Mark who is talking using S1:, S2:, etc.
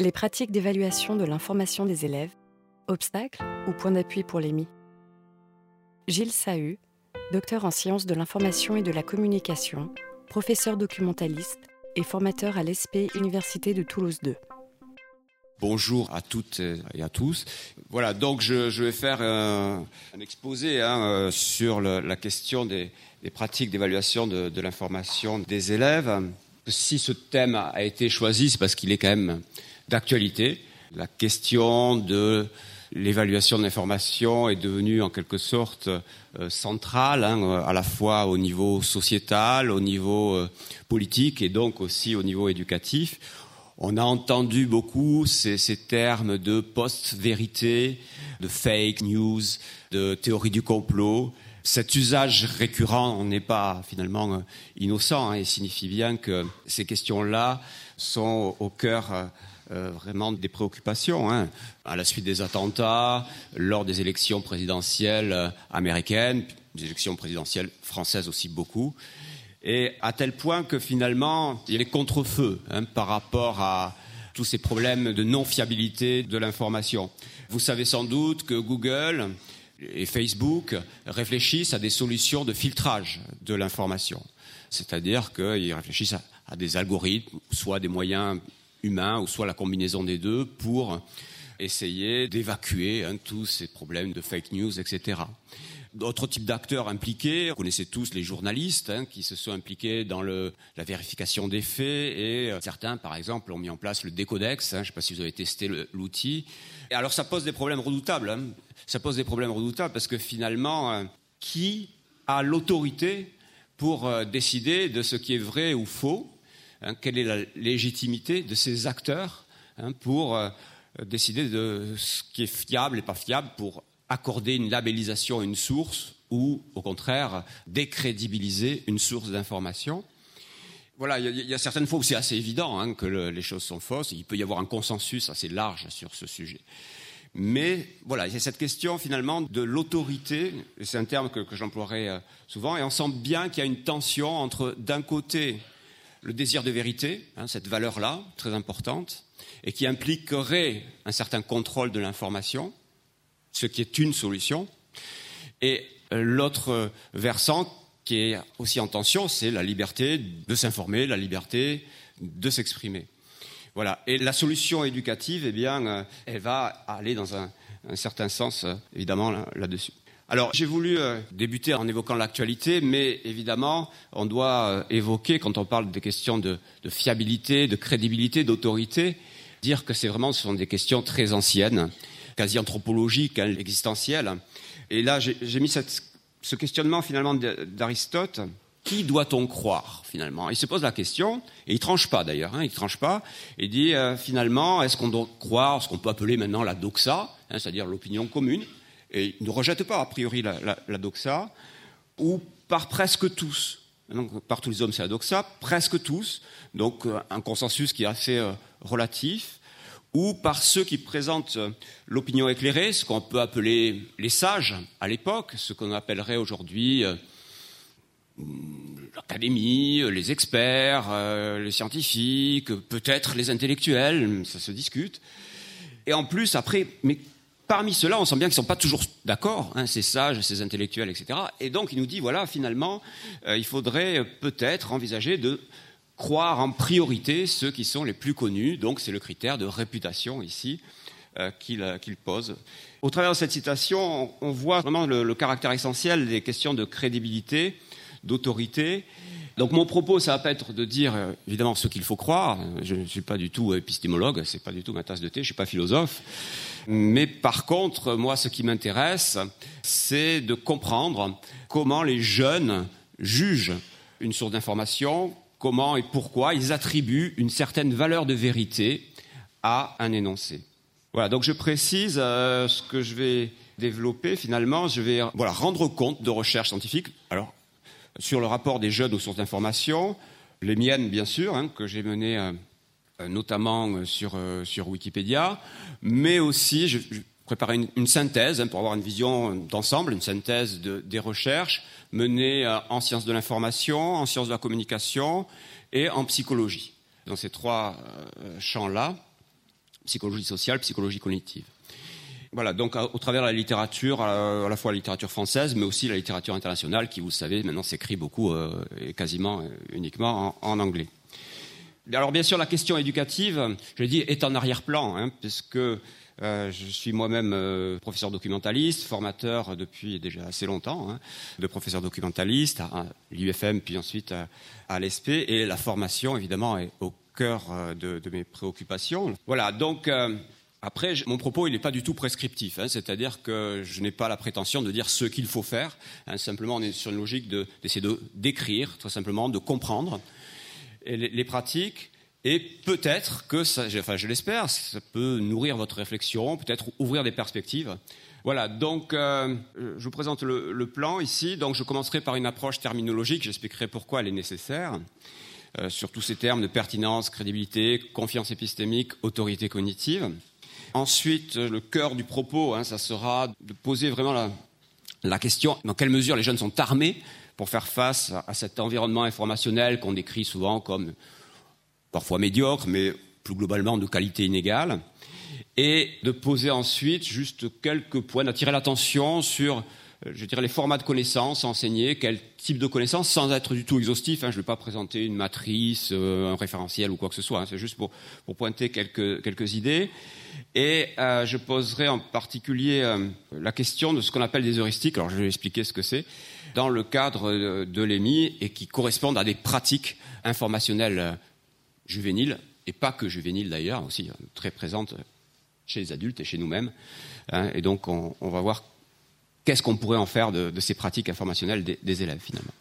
S1: Les pratiques d'évaluation de l'information des élèves, obstacles ou points d'appui pour l'EMI Gilles Sahu, docteur en sciences de l'information et de la communication, professeur documentaliste et formateur à l'ESP Université de Toulouse II.
S2: Bonjour à toutes et à tous. Voilà, donc je, vais faire un, exposé hein, euh, sur la question des, pratiques d'évaluation de, de l'information des élèves. Si ce thème a été choisi, c'est parce qu'il est quand même d'actualité. La question de l'évaluation de l'information est devenue en quelque sorte euh, centrale, hein, à la fois au niveau sociétal, au niveau euh, politique et donc aussi au niveau éducatif. On a entendu beaucoup ces, ces termes de post-vérité, de fake news, de théorie du complot. Cet usage récurrent n'est pas finalement euh, innocent hein, et signifie bien que ces questions-là sont au cœur euh, vraiment des préoccupations. Hein. À la suite des attentats, lors des élections présidentielles euh, américaines, des élections présidentielles françaises aussi beaucoup, et à tel point que finalement, il y a les contre-feux hein, par rapport à tous ces problèmes de non-fiabilité de l'information. Vous savez sans doute que Google et Facebook réfléchissent à des solutions de filtrage de l'information. C'est-à-dire qu'ils réfléchissent à, à, des algorithmes, soit des moyens humain, ou soit la combinaison des deux, pour essayer d'évacuer hein, tous ces problèmes de fake news, etc. D'autres types d'acteurs impliqués, vous connaissez tous les journalistes hein, qui se sont impliqués dans la vérification des faits et euh, certains, par exemple, ont mis en place le décodex. Hein, je ne sais pas si vous avez testé l'outil. Et alors ça pose des problèmes redoutables. Ça pose des problèmes redoutables parce que finalement, euh, qui a l'autorité pour euh, décider de ce qui est vrai ou faux Hein, quelle est la légitimité de ces acteurs hein, pour euh, décider de ce qui est fiable et pas fiable, pour accorder une labellisation à une source ou, au contraire, décrédibiliser une source d'information. Voilà, il y, a certaines fois où c'est assez évident hein, que les choses sont fausses. Il peut y avoir un consensus assez large sur ce sujet. Mais voilà, il y a cette question finalement de l'autorité, c'est un terme que, que j'emploierai euh, souvent, et on sent bien qu'il y a une tension entre, d'un côté, le désir de vérité, hein, cette valeur-là, très importante, et qui impliquerait un certain contrôle de l'information, ce qui est une solution. Et euh, l'autre versant qui est aussi en tension, c'est la liberté de s'informer, la liberté de s'exprimer. Voilà. Et la solution éducative, eh bien, euh, elle va aller dans un, certain sens, euh, évidemment, là-dessus. Alors, j'ai voulu euh, débuter en évoquant l'actualité, mais évidemment, on doit euh, évoquer, quand on parle des questions de, fiabilité, de crédibilité, d'autorité, dire que c'est vraiment, ce sont des questions très anciennes, quasi anthropologiques, hein, existentielles. Et là, j'ai mis ce questionnement finalement d'Aristote. Qui doit-on croire finalement? Il se pose la question, et il tranche pas d'ailleurs, hein, il tranche pas, et dit euh, finalement, est-ce qu'on doit croire ce qu'on peut appeler maintenant la doxa, hein, c'est-à-dire l'opinion commune et ne rejette pas a priori la, doxa, ou par presque tous. Donc, par tous les hommes, c'est la doxa, presque tous, donc euh, un consensus qui est assez euh, relatif, ou par ceux qui présentent euh, l'opinion éclairée, ce qu'on peut appeler les sages à l'époque, ce qu'on appellerait aujourd'hui l'académie, les experts, les scientifiques, peut-être les intellectuels, ça se discute. Et en plus, après, mais Parmi ceux-là, on sent bien qu'ils ne sont pas toujours d'accord, hein, ces sages, ces intellectuels, etc. Et donc, il nous dit, voilà, finalement, euh, il faudrait peut-être envisager de croire en priorité ceux qui sont les plus connus. Donc, c'est le critère de réputation ici euh, euh, qu'il pose. Au travers de cette citation, on, voit vraiment le, caractère essentiel des questions de crédibilité, d'autorité. Donc mon propos, ça va pas être de dire évidemment ce qu'il faut croire. Je ne suis pas du tout épistémologue, c'est pas du tout ma tasse de thé, je suis pas philosophe. Mais par contre, moi, ce qui m'intéresse, c'est de comprendre comment les jeunes jugent une source d'information, comment et pourquoi ils attribuent une certaine valeur de vérité à un énoncé. Voilà, donc je précise euh, ce que je vais développer finalement, je vais voilà, rendre compte de recherches scientifiques. Alors, sur le rapport des jeunes aux sources d'information, les miennes bien sûr, hein, que j'ai menées euh, euh, notamment euh, sur, sur Wikipédia, mais aussi je, je préparais une, synthèse hein, pour avoir une vision d'ensemble, une synthèse de, des recherches menées en sciences de l'information, en sciences de la communication et en psychologie. Dans ces trois champs-là, psychologie sociale, psychologie cognitive. Voilà, donc au travers de la littérature, à la fois la littérature française, mais aussi la littérature internationale, qui, vous le savez, maintenant s'écrit beaucoup et quasiment uniquement en, anglais. Alors bien sûr, la question éducative, je l'ai dit, est en arrière-plan, hein, puisque euh, je suis moi-même euh, professeur documentaliste, formateur depuis déjà assez longtemps hein, de professeur documentaliste à, l'UFM puis ensuite à, l'ESP et la formation évidemment est au cœur euh, de, mes préoccupations. Voilà, donc après, mon propos, il n'est pas du tout prescriptif, hein, c'est-à-dire que je n'ai pas la prétention de dire ce qu'il faut faire. Hein, simplement, on est sur une logique d'essayer de, d'écrire, tout simplement, de comprendre les pratiques et peut-être que, ça, enfin je l'espère, ça peut nourrir votre réflexion, peut-être ouvrir des perspectives. Voilà, donc euh, je vous présente le, plan ici. Donc je commencerai par une approche terminologique, j'expliquerai pourquoi elle est nécessaire, euh, sur tous ces termes de pertinence, crédibilité, confiance épistémique, autorité cognitive. Ensuite, le cœur du propos, hein, ça sera de poser vraiment la, la question dans quelle mesure les jeunes sont armés pour faire face à cet environnement informationnel qu'on décrit souvent comme parfois médiocre, mais plus globalement de qualité inégale, et de poser ensuite juste quelques points, d'attirer l'attention sur, euh, je dirais, les formats de connaissances enseignés, quel type de connaissances, sans être du tout exhaustif. Hein, je ne vais pas présenter une matrice, euh, un référentiel ou quoi que ce soit. Hein, c'est juste pour, pointer quelques, idées. Et euh, je poserai en particulier la question de ce qu'on appelle des heuristiques. Alors je vais expliquer ce que c'est dans le cadre de l'EMI et qui correspondent à des pratiques informationnelles juvénile, et pas que juvénile d'ailleurs, aussi euh, très présente chez les adultes et chez nous-mêmes. Hein, et donc on, va voir qu'est-ce qu'on pourrait en faire de, ces pratiques informationnelles des élèves finalement?